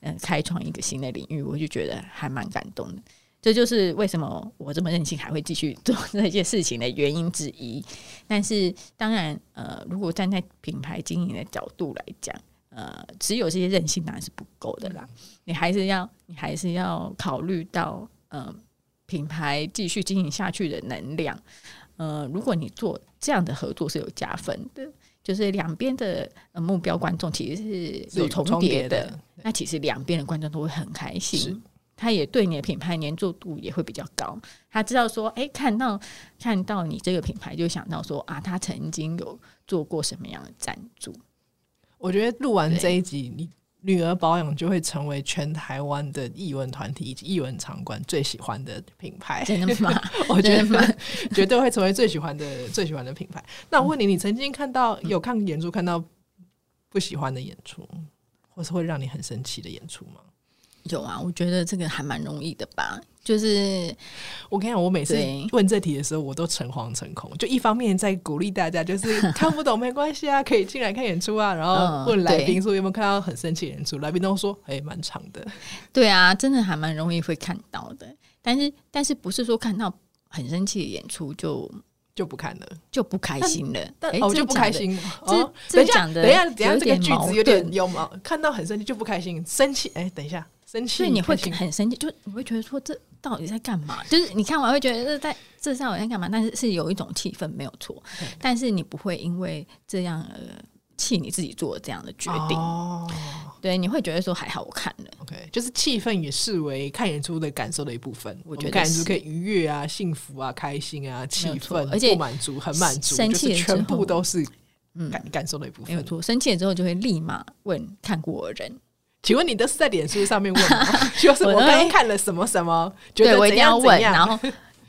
Speaker 3: 嗯开创一个新的领域，我就觉得还蛮感动的。这就是为什么我这么任性还会继续做这些事情的原因之一。但是，当然，呃，如果站在品牌经营的角度来讲，呃，只有这些任性当然是不够的啦。你还是要，你还是要考虑到，呃，品牌继续经营下去的能量。呃，如果你做这样的合作是有加分的，就是两边的目标观众其实是有重叠的，那其实两边的观众都会很开心。他也对你的品牌粘着度也会比较高。他知道说，哎、欸，看到看到你这个品牌，就想到说啊，他曾经有做过什么样的赞助。
Speaker 2: 我觉得录完这一集，你女儿保养就会成为全台湾的艺文团体以及艺文场馆最喜欢的品牌。
Speaker 3: 真的吗？
Speaker 2: 我觉得 绝对会成为最喜欢的最喜欢的品牌。那我问你，你曾经看到有看演出看到不喜欢的演出，或是会让你很生气的演出吗？
Speaker 3: 有啊，我觉得这个还蛮容易的吧。就是
Speaker 2: 我跟你讲，我每次问这题的时候，我都诚惶诚恐。就一方面在鼓励大家，就是 看不懂没关系啊，可以进来看演出啊。然后问来宾说有没有看到很生气的演出，来宾都说哎，蛮长的。
Speaker 3: 对啊，真的还蛮容易会看到的。但是但是不是说看到很生气的演出就
Speaker 2: 就不看了，
Speaker 3: 就不开心了？
Speaker 2: 但我就不开心。
Speaker 3: 哦，等一下，等一下，等一下，这个句子有点有毛。
Speaker 2: 看到很生气就不开心，生气哎，等一下。所以
Speaker 3: 你会很生气，就你会觉得说这到底在干嘛？就是你看完会觉得这在这上我在干嘛？但是是有一种气氛没有错，但是你不会因为这样呃气你自己做这样的决定。
Speaker 2: 哦，
Speaker 3: 对，你会觉得说还好，我看了。
Speaker 2: OK，就是气氛也视为看演出的感受的一部分。
Speaker 3: 我觉得
Speaker 2: 看演出可以愉悦啊、幸福啊、开心啊、气氛，
Speaker 3: 而且
Speaker 2: 不满足、很满足，
Speaker 3: 生气
Speaker 2: 全部都是
Speaker 3: 嗯
Speaker 2: 感感受的一部分。
Speaker 3: 没有错，生气了之后就会立马问看过的人。
Speaker 2: 请问你都是在脸书上面问吗？就是我刚刚看了什么什么，觉得
Speaker 3: 对我一定要问，
Speaker 2: 然
Speaker 3: 后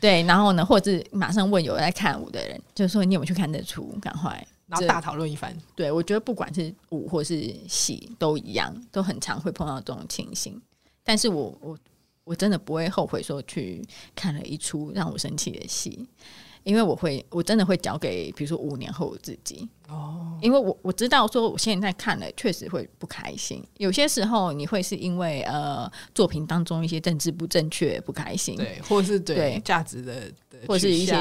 Speaker 3: 对，然后呢，或者是马上问有在看舞的人，就是说你有没有去看这出？赶快，
Speaker 2: 然后大讨论一番。
Speaker 3: 对，我觉得不管是舞或是戏都一样，都很常会碰到这种情形。但是我我我真的不会后悔说去看了一出让我生气的戏。因为我会，我真的会交给，比如说五年后我自己哦。因为我我知道说，我现在看了确实会不开心。有些时候你会是因为呃作品当中一些政治不正确不开心，
Speaker 2: 对，或是对价值的，
Speaker 3: 或者是一些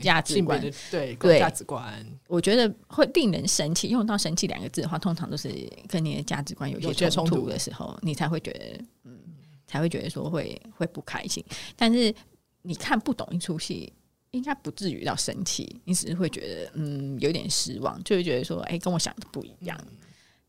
Speaker 3: 价值观
Speaker 2: 的对对价值观。
Speaker 3: 我觉得会令人生气。用到“生气”两个字的话，通常都是跟你的价值观有些冲突的时候，你才会觉得嗯，才会觉得说会会不开心。但是你看不懂一出戏。应该不至于到生气，你只是会觉得嗯有点失望，就会觉得说哎、欸、跟我想的不一样。嗯、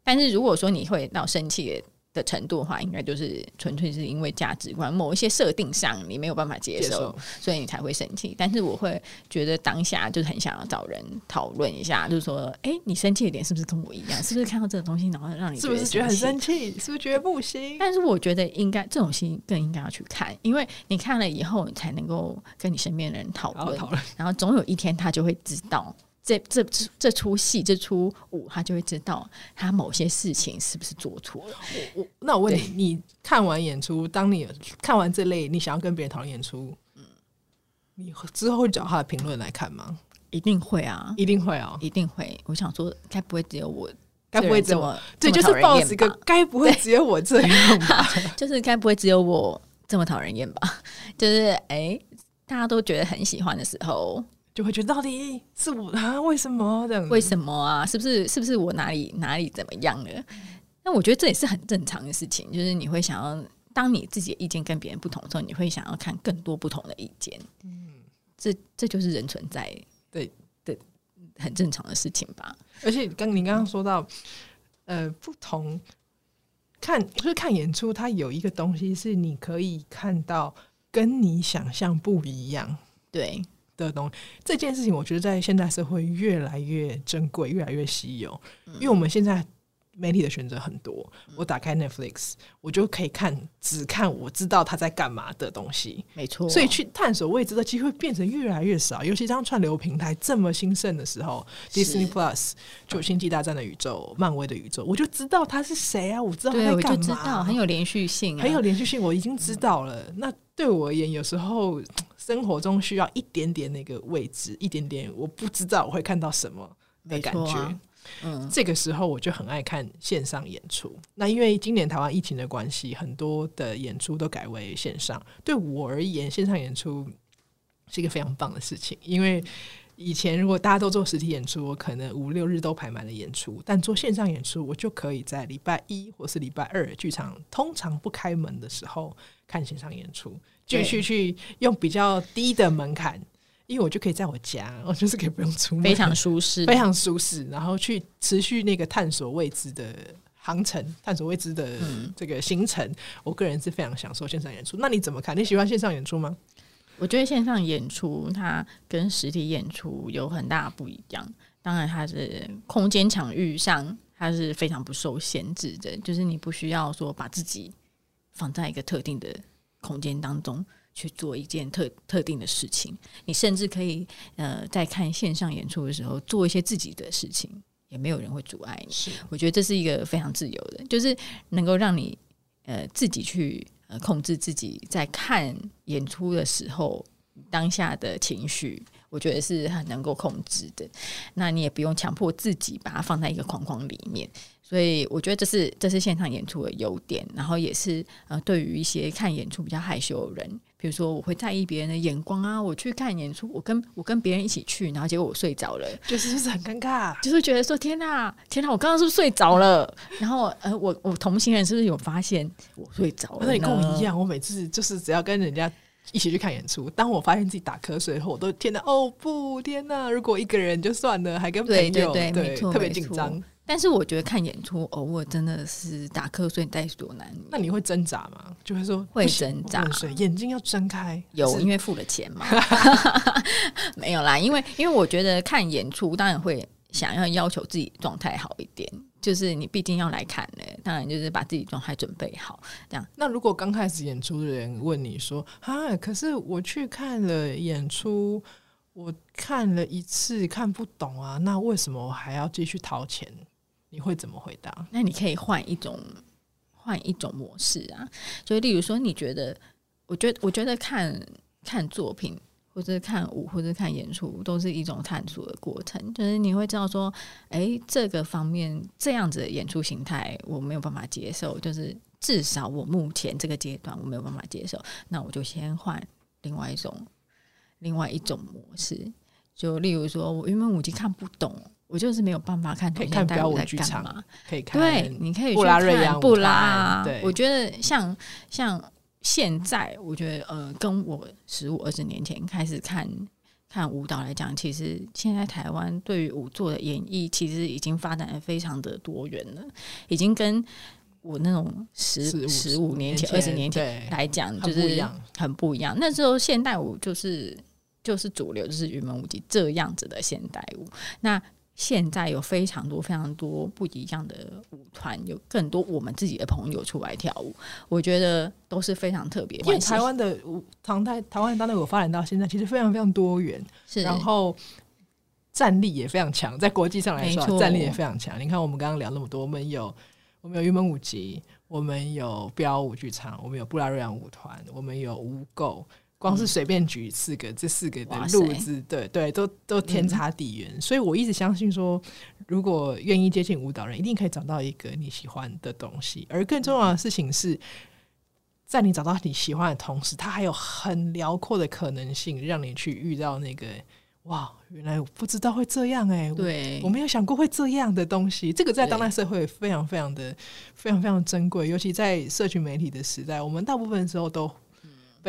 Speaker 3: 但是如果说你会到生气的程度的话，应该就是纯粹是因为价值观某一些设定上你没有办法接受，接受所以你才会生气。但是我会觉得当下就是很想要找人讨论一下，就是说，哎、欸，你生气的点是不是跟我一样？是不是看到这个东西，然后让你
Speaker 2: 是不是觉得很生气？是不是觉得不行？
Speaker 3: 但是我觉得应该这种心更应该要去看，因为你看了以后，你才能够跟你身边的人讨论，讨论，然后总有一天他就会知道。这这这这出戏这出舞，他就会知道他某些事情是不是做错了。
Speaker 2: 我我那我问你，你看完演出，当你看完这类，你想要跟别人讨论演出，嗯，你之后会找他的评论来看吗？
Speaker 3: 一定会啊，
Speaker 2: 一定会啊，
Speaker 3: 一定会。我想说，该不会只有我，
Speaker 2: 该不会只有我？对，就是抱着一个该不会只有我这样吧？
Speaker 3: 就是该不会只有我这么讨人厌吧？就是哎，大家都觉得很喜欢的时候。
Speaker 2: 就会觉得到底是我啊？为什么这样？
Speaker 3: 为什么啊？是不是是不是我哪里哪里怎么样了？那我觉得这也是很正常的事情，就是你会想要，当你自己的意见跟别人不同的时候，你会想要看更多不同的意见。嗯，这这就是人存在对的很正常的事情吧。
Speaker 2: 而且刚你刚刚说到，呃，不同看就是看演出，它有一个东西是你可以看到跟你想象不一样。
Speaker 3: 对。
Speaker 2: 的东西，这件事情我觉得在现代社会越来越珍贵，越来越稀有，因为我们现在媒体的选择很多，我打开 Netflix，我就可以看只看我知道他在干嘛的东西，
Speaker 3: 没错。
Speaker 2: 所以去探索未知的机会变成越来越少，尤其当串流平台这么兴盛的时候，Disney Plus 就有星际大战的宇宙、漫威的宇宙，我就知道他是谁啊，我知道他在干嘛，
Speaker 3: 我就知道很有连续性，
Speaker 2: 很有连续性，我已经知道了。那对我而言，有时候。生活中需要一点点那个位置，一点点我不知道我会看到什么的感觉。啊、嗯，这个时候我就很爱看线上演出。那因为今年台湾疫情的关系，很多的演出都改为线上。对我而言，线上演出是一个非常棒的事情。因为以前如果大家都做实体演出，我可能五六日都排满了演出。但做线上演出，我就可以在礼拜一或是礼拜二剧场通常不开门的时候看线上演出。继续去用比较低的门槛，因为我就可以在我家，我就是可以不用出门，
Speaker 3: 非常 舒适，
Speaker 2: 非常舒适。然后去持续那个探索未知的航程，探索未知的这个行程。嗯、我个人是非常享受线上演出。那你怎么看？你喜欢线上演出吗？
Speaker 3: 我觉得线上演出它跟实体演出有很大不一样。当然，它是空间场域上它是非常不受限制的，就是你不需要说把自己放在一个特定的。空间当中去做一件特特定的事情，你甚至可以呃，在看线上演出的时候做一些自己的事情，也没有人会阻碍你。是，我觉得这是一个非常自由的，就是能够让你呃自己去呃控制自己在看演出的时候当下的情绪，我觉得是很能够控制的。那你也不用强迫自己把它放在一个框框里面。所以我觉得这是这是线上演出的优点，然后也是呃，对于一些看演出比较害羞的人，比如说我会在意别人的眼光啊，我去看演出，我跟我跟别人一起去，然后结果我睡着了，
Speaker 2: 就是就是很尴尬，
Speaker 3: 就是觉得说天哪，天哪，我刚刚是不是睡着了？然后呃，我我同行人是不是有发现我睡着了？
Speaker 2: 那你跟我一样，我每次就是只要跟人家一起去看演出，当我发现自己打瞌睡后，我都天哪，哦不，天哪！如果一个人就算了，还跟朋友，对，对，对，对，特别紧张。
Speaker 3: 但是我觉得看演出偶尔真的是打瞌睡在所难免。
Speaker 2: 那你会挣扎吗？就会说
Speaker 3: 会挣扎，
Speaker 2: 眼睛要睁开。
Speaker 3: 有，因为付了钱嘛。没有啦，因为因为我觉得看演出当然会想要要求自己状态好一点，就是你毕竟要来看呢，当然就是把自己状态准备好。这样，
Speaker 2: 那如果刚开始演出的人问你说：“啊，可是我去看了演出。”我看了一次看不懂啊，那为什么我还要继续掏钱？你会怎么回答？
Speaker 3: 那你可以换一种换一种模式啊，就例如说，你觉得，我觉得，我觉得看看作品，或者看舞，或者看演出，都是一种探索的过程。就是你会知道说，哎，这个方面这样子的演出形态我没有办法接受，就是至少我目前这个阶段我没有办法接受，那我就先换另外一种。另外一种模式，就例如说，我原本舞集看不懂，我就是没有办法看。看标舞剧场，
Speaker 2: 可以看。
Speaker 3: 对，你可以去看
Speaker 2: 布拉。
Speaker 3: 对，我觉得像像现在，我觉得呃，跟我十五二十年前开始看看舞蹈来讲，其实现在台湾对于舞作的演绎，其实已经发展的非常的多元了，已经跟我那种十十五年前、二十年前来讲，就是很不一样。那时候现代舞就是。就是主流，就是云门舞集这样子的现代舞。那现在有非常多、非常多不一样的舞团，有更多我们自己的朋友出来跳舞，我觉得都是非常特别。
Speaker 2: 因为台湾的舞，常态台湾当代舞发展到现在，其实非常非常多元，
Speaker 3: 是
Speaker 2: 然后战力也非常强，在国际上来说，战力也非常强。你看，我们刚刚聊那么多，我们有我们有云门舞集，我们有标舞剧场，我们有布拉瑞扬舞团，我们有污垢。光是随便举四个，嗯、这四个的路子，对对，都都天差地远。嗯、所以我一直相信说，如果愿意接近舞蹈人，一定可以找到一个你喜欢的东西。而更重要的事情是，在你找到你喜欢的同时，它还有很辽阔的可能性，让你去遇到那个哇，原来我不知道会这样哎、欸，
Speaker 3: 对我，
Speaker 2: 我没有想过会这样的东西。这个在当代社会非常非常的非常非常珍贵，尤其在社群媒体的时代，我们大部分时候都。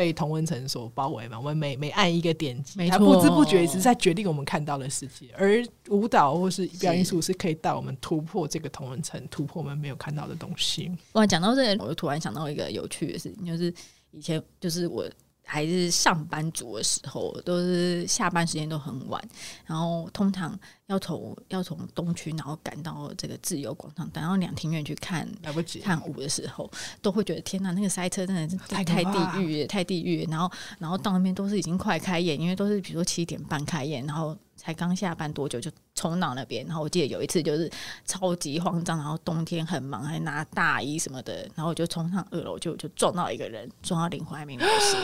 Speaker 2: 被同温层所包围嘛，我们每每按一个点击，它不知不觉一直在决定我们看到的世界。而舞蹈或是表演艺术是可以带我们突破这个同温层，突破我们没有看到的东西。
Speaker 3: 哇，讲到这里，我就突然想到一个有趣的事情，就是以前就是我。还是上班族的时候，都是下班时间都很晚，然后通常要从要从东区，然后赶到这个自由广场，等到两厅院去看
Speaker 2: 来不及
Speaker 3: 看舞的时候，都会觉得天呐，那个塞车真的是太太地狱，太地狱。然后然后到那边都是已经快开演，因为都是比如说七点半开演，然后。才刚下班多久就冲到那边，然后我记得有一次就是超级慌张，然后冬天很忙，还拿大衣什么的，然后我就冲上二楼，就就撞到一个人，撞到林怀民老师，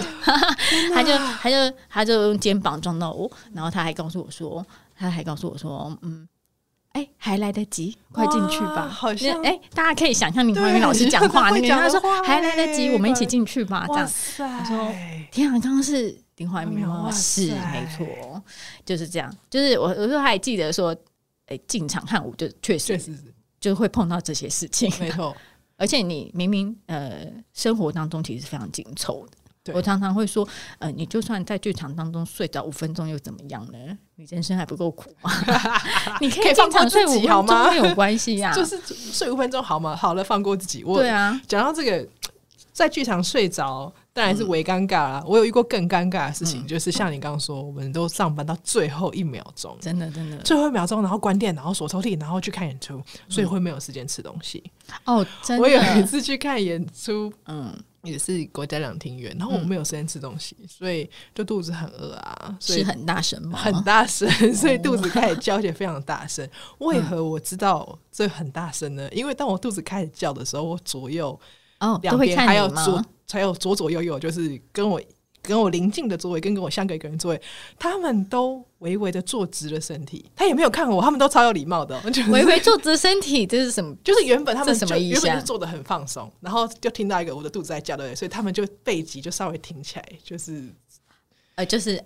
Speaker 3: 他就 他就他就用肩膀撞到我，然后他还告诉我说，他还告诉我说，嗯，哎、欸，还来得及，快进去吧。
Speaker 2: 好像
Speaker 3: 哎、欸，大家可以想象林怀民老师讲话那个，他说还来得及，我们一起进去吧。这样，他说天啊，刚刚是。林怀民吗？是没错，就是这样。就是我，我说还记得说，哎、欸，进场看舞就确实，确实就会碰到这些事情，
Speaker 2: 没错。
Speaker 3: 而且你明明呃，生活当中其实是非常紧凑的。我常常会说，呃，你就算在剧场当中睡着五分钟又怎么样呢？你人生还不够苦吗？你可以进场睡五分钟没有关系呀、啊，
Speaker 2: 就是睡五分钟好吗？好了，放过自己。我
Speaker 3: 对啊，
Speaker 2: 讲到这个，在剧场睡着。当然是为尴尬啦！我有遇过更尴尬的事情，就是像你刚刚说，我们都上班到最后一秒钟，
Speaker 3: 真的真的
Speaker 2: 最后一秒钟，然后关电，然后锁抽屉，然后去看演出，所以会没有时间吃东西。
Speaker 3: 哦，真的。
Speaker 2: 我有一次去看演出，嗯，也是国家两厅院，然后我没有时间吃东西，所以就肚子很饿啊，
Speaker 3: 所以很大声吗？
Speaker 2: 很大声，所以肚子开始叫起来非常大声。为何我知道这很大声呢？因为当我肚子开始叫的时候，我左右
Speaker 3: 哦两边还有左。
Speaker 2: 才有左左右右，就是跟我跟我邻近的座位，跟跟我相隔一个人座位，他们都微微的坐直了身体，他也没有看我，他们都超有礼貌的，就是、
Speaker 3: 微微坐直身体，这是什么？
Speaker 2: 就是原本他们什么意思？原本是坐的很放松，然后就听到一个我的肚子在叫对，所以他们就背脊就稍微挺起来，就是
Speaker 3: 呃，就是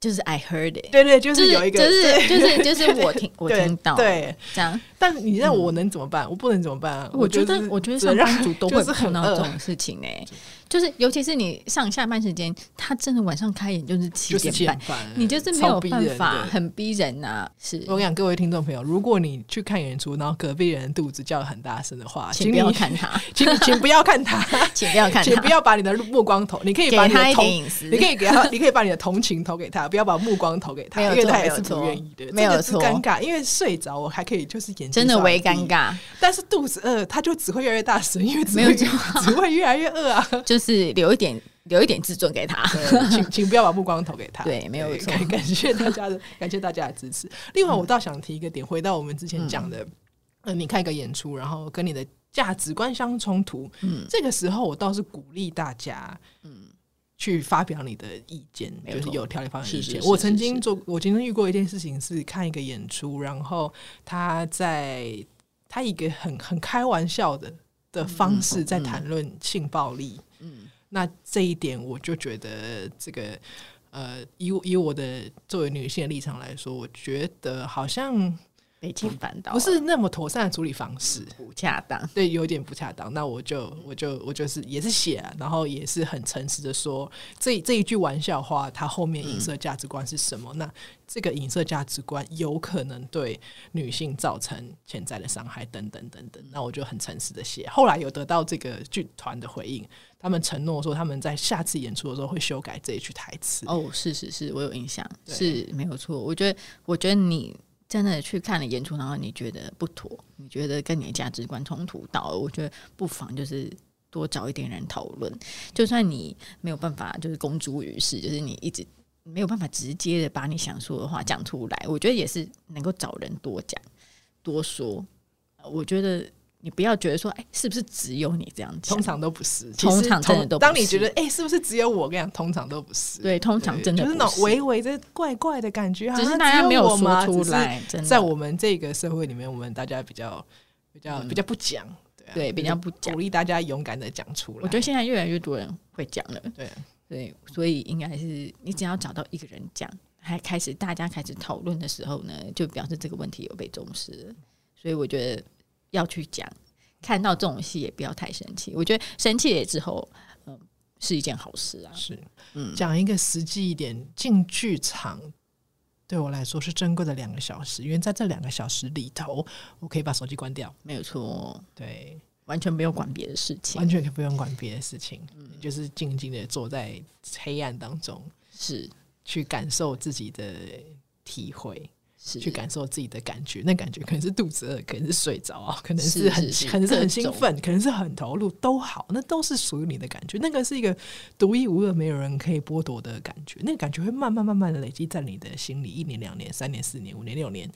Speaker 3: 就是 I heard it，
Speaker 2: 对，对对，就是有一个，
Speaker 3: 就是就是就是我听 我听到，对，这样。
Speaker 2: 但你让我能怎么办？我不能怎么办啊？
Speaker 3: 我觉得，我觉得上班族都 会碰到这种事情呢。就是尤其是你上下班时间，他真的晚上开演就是七点半，
Speaker 2: 半
Speaker 3: 你就是没有办法，很逼人呐、啊。是。
Speaker 2: 我跟你讲，各位听众朋友，如果你去看演出，然后隔壁人肚子叫得很大声的话，
Speaker 3: 请不要看他，
Speaker 2: 请请不要看他，
Speaker 3: 请不要看他，
Speaker 2: 请不要把你的目光投，你可以把你的同，你可以给他，你可以把你的同情投给他，不要把目光投给他，因为他也是不愿意的，
Speaker 3: 没有错，
Speaker 2: 尴尬，因为睡着我还可以就是演
Speaker 3: 真的微尴尬，
Speaker 2: 但是肚子饿，他就只会越来越大声，因为没有只会越来越饿啊，
Speaker 3: 就是留一点。留一点自尊给他，
Speaker 2: 请请不要把目光投给他。
Speaker 3: 对，没有错。
Speaker 2: 感谢大家的，感谢大家的支持。另外，我倒想提一个点，回到我们之前讲的，嗯、呃，你看一个演出，然后跟你的价值观相冲突，嗯，这个时候我倒是鼓励大家，嗯，去发表你的意见，嗯、就是有条理发表意见。我曾经做，我曾经遇过一件事情，是看一个演出，然后他在他一个很很开玩笑的的方式在谈论性暴力，嗯。那这一点，我就觉得这个，呃，以以我的作为女性的立场来说，我觉得好像
Speaker 3: 被侵犯到，
Speaker 2: 不是那么妥善的处理方式，
Speaker 3: 不恰当，
Speaker 2: 对，有点不恰当。那我就我就我就是也是写，然后也是很诚实的说，这这一句玩笑话，它后面影射价值观是什么？嗯、那这个影射价值观有可能对女性造成潜在的伤害，等等等等。那我就很诚实的写，后来有得到这个剧团的回应。他们承诺说，他们在下次演出的时候会修改这一句台词。
Speaker 3: 哦，是是是，我有印象，是没有错。我觉得，我觉得你真的去看了演出，然后你觉得不妥，你觉得跟你的价值观冲突到，我觉得不妨就是多找一点人讨论。就算你没有办法，就是公诸于世，就是你一直没有办法直接的把你想说的话讲出来，我觉得也是能够找人多讲多说。我觉得。你不要觉得说，哎、欸，是不是只有你这样讲？
Speaker 2: 通常都不是，
Speaker 3: 通常真的都不是。
Speaker 2: 当你觉得，哎、欸，是不是只有我？跟你讲，通常都不是。
Speaker 3: 对，通常真的不是，
Speaker 2: 就是那种微微的怪怪的感觉，
Speaker 3: 只是大家没有说出来。
Speaker 2: 在我们这个社会里面，我们大家比较比较、嗯、比较不讲，
Speaker 3: 对、比较不讲，
Speaker 2: 鼓励大家勇敢的讲出来。
Speaker 3: 我觉得现在越来越多人会讲了，
Speaker 2: 对、啊、
Speaker 3: 对，所以应该是你只要找到一个人讲，还开始大家开始讨论的时候呢，就表示这个问题有被重视了。所以我觉得要去讲。看到这种戏也不要太生气，我觉得生气了之后，嗯，是一件好事啊。
Speaker 2: 是，嗯，讲一个实际一点，进剧场对我来说是珍贵的两个小时，因为在这两个小时里头，我可以把手机关掉，
Speaker 3: 没有错，
Speaker 2: 对，
Speaker 3: 完全不用管别的事情，
Speaker 2: 完全不用管别的事情，嗯，就是静静的坐在黑暗当中，
Speaker 3: 是。
Speaker 2: 去感受自己的体会。是去感受自己的感觉，那感觉可能是肚子饿，可能是睡着啊，可能是很可能是很兴奋，可能是很投入，都好，那都是属于你的感觉。那个是一个独一无二，没有人可以剥夺的感觉。那个感觉会慢慢慢慢的累积在你的心里，一年、两年、三年、四年、五年、六年，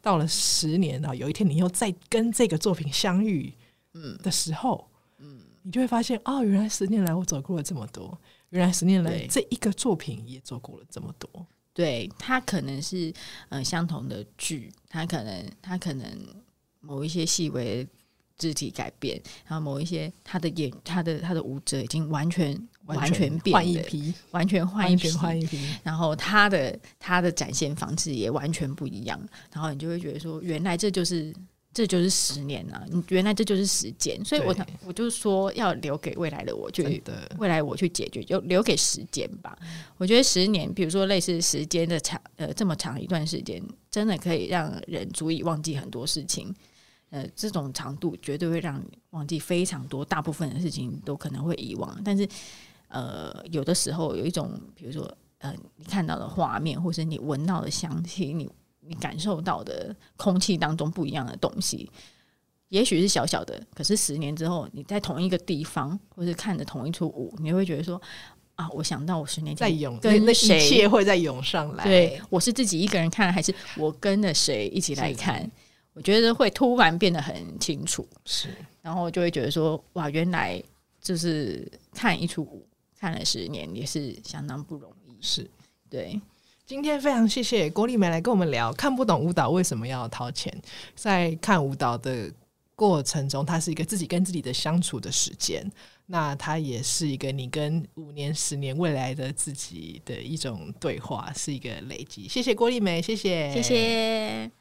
Speaker 2: 到了十年啊，有一天你又再跟这个作品相遇，嗯的时候，嗯，你就会发现，哦，原来十年来我走过了这么多，原来十年来这一个作品也走过了这么多。
Speaker 3: 对，他可能是呃相同的剧，他可能他可能某一些细微肢体改变，然后某一些他的演他的他的舞者已经完全完全变
Speaker 2: 换一批，
Speaker 3: 完全换一批
Speaker 2: 换一批，
Speaker 3: 然后他的他的展现方式也完全不一样，然后你就会觉得说，原来这就是。这就是十年了，你原来这就是时间，所以我我就说要留给未来的我，去未来我去解决，就留给时间吧。我觉得十年，比如说类似时间的长，呃，这么长一段时间，真的可以让人足以忘记很多事情。呃，这种长度绝对会让你忘记非常多，大部分的事情都可能会遗忘。但是，呃，有的时候有一种，比如说，呃，你看到的画面，或是你闻到的香气，你。你感受到的空气当中不一样的东西，也许是小小的，可是十年之后，你在同一个地方，或是看着同一出舞，你会觉得说啊，我想到我十年前
Speaker 2: 在涌，跟那一切会再涌上来。
Speaker 3: 对，我是自己一个人看，还是我跟着谁一起来看？我觉得会突然变得很清楚。
Speaker 2: 是，
Speaker 3: 然后就会觉得说，哇，原来就是看一出舞，看了十年也是相当不容易。
Speaker 2: 是，
Speaker 3: 对。
Speaker 2: 今天非常谢谢郭丽梅来跟我们聊，看不懂舞蹈为什么要掏钱。在看舞蹈的过程中，它是一个自己跟自己的相处的时间，那它也是一个你跟五年、十年未来的自己的一种对话，是一个累积。谢谢郭丽梅，谢谢，
Speaker 3: 谢谢。